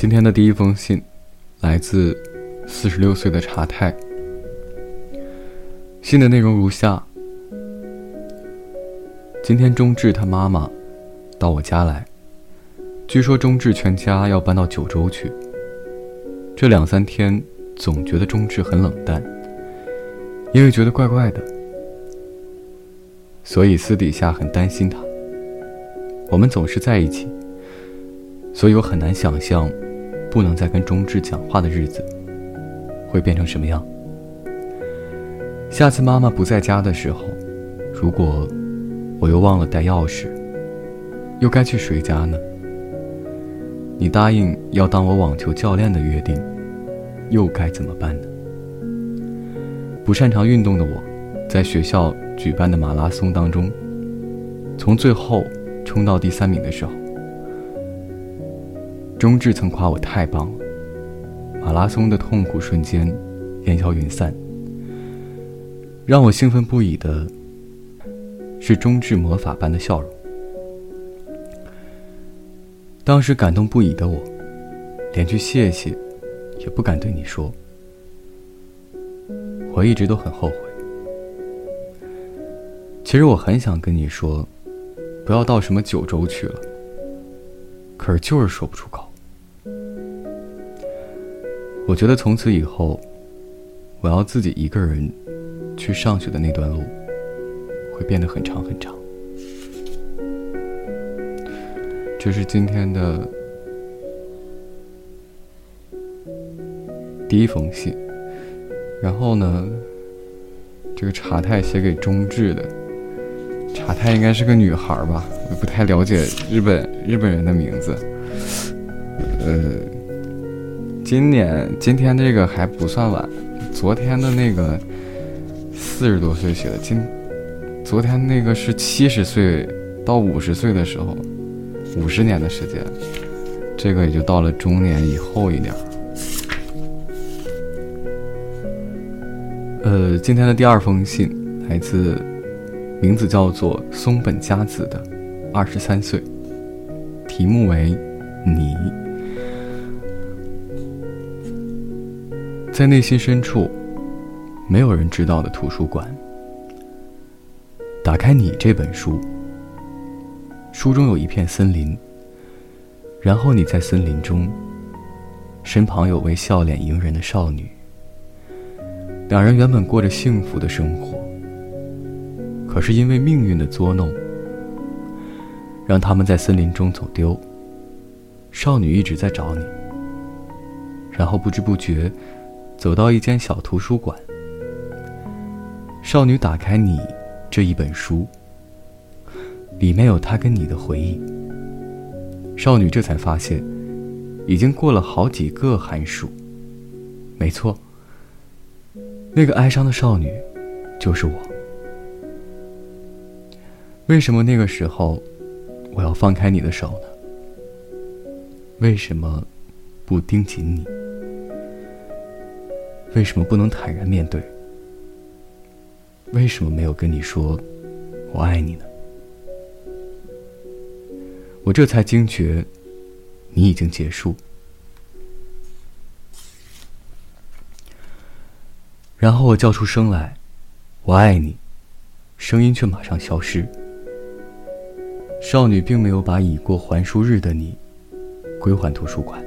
今天的第一封信，来自四十六岁的茶太。信的内容如下：今天中志他妈妈到我家来，据说中志全家要搬到九州去。这两三天总觉得中志很冷淡，因为觉得怪怪的，所以私底下很担心他。我们总是在一起，所以我很难想象。不能再跟中志讲话的日子，会变成什么样？下次妈妈不在家的时候，如果我又忘了带钥匙，又该去谁家呢？你答应要当我网球教练的约定，又该怎么办呢？不擅长运动的我，在学校举办的马拉松当中，从最后冲到第三名的时候。中志曾夸我太棒了，马拉松的痛苦瞬间烟消云散。让我兴奋不已的是中志魔法般的笑容。当时感动不已的我，连句谢谢也不敢对你说。我一直都很后悔。其实我很想跟你说，不要到什么九州去了，可是就是说不出口。我觉得从此以后，我要自己一个人去上学的那段路，会变得很长很长。这是今天的第一封信，然后呢，这个茶太写给中志的，茶太应该是个女孩吧？我不太了解日本日本人的名字，呃。今年今天这个还不算晚，昨天的那个四十多岁写的，今昨天那个是七十岁到五十岁的时候，五十年的时间，这个也就到了中年以后一点。呃，今天的第二封信来自名字叫做松本佳子的二十三岁，题目为你。在内心深处，没有人知道的图书馆。打开你这本书，书中有一片森林。然后你在森林中，身旁有位笑脸迎人的少女。两人原本过着幸福的生活，可是因为命运的捉弄，让他们在森林中走丢。少女一直在找你，然后不知不觉。走到一间小图书馆，少女打开你这一本书，里面有她跟你的回忆。少女这才发现，已经过了好几个寒暑。没错，那个哀伤的少女，就是我。为什么那个时候，我要放开你的手呢？为什么不盯紧你？为什么不能坦然面对？为什么没有跟你说“我爱你”呢？我这才惊觉，你已经结束。然后我叫出声来，“我爱你”，声音却马上消失。少女并没有把已过还书日的你归还图书馆。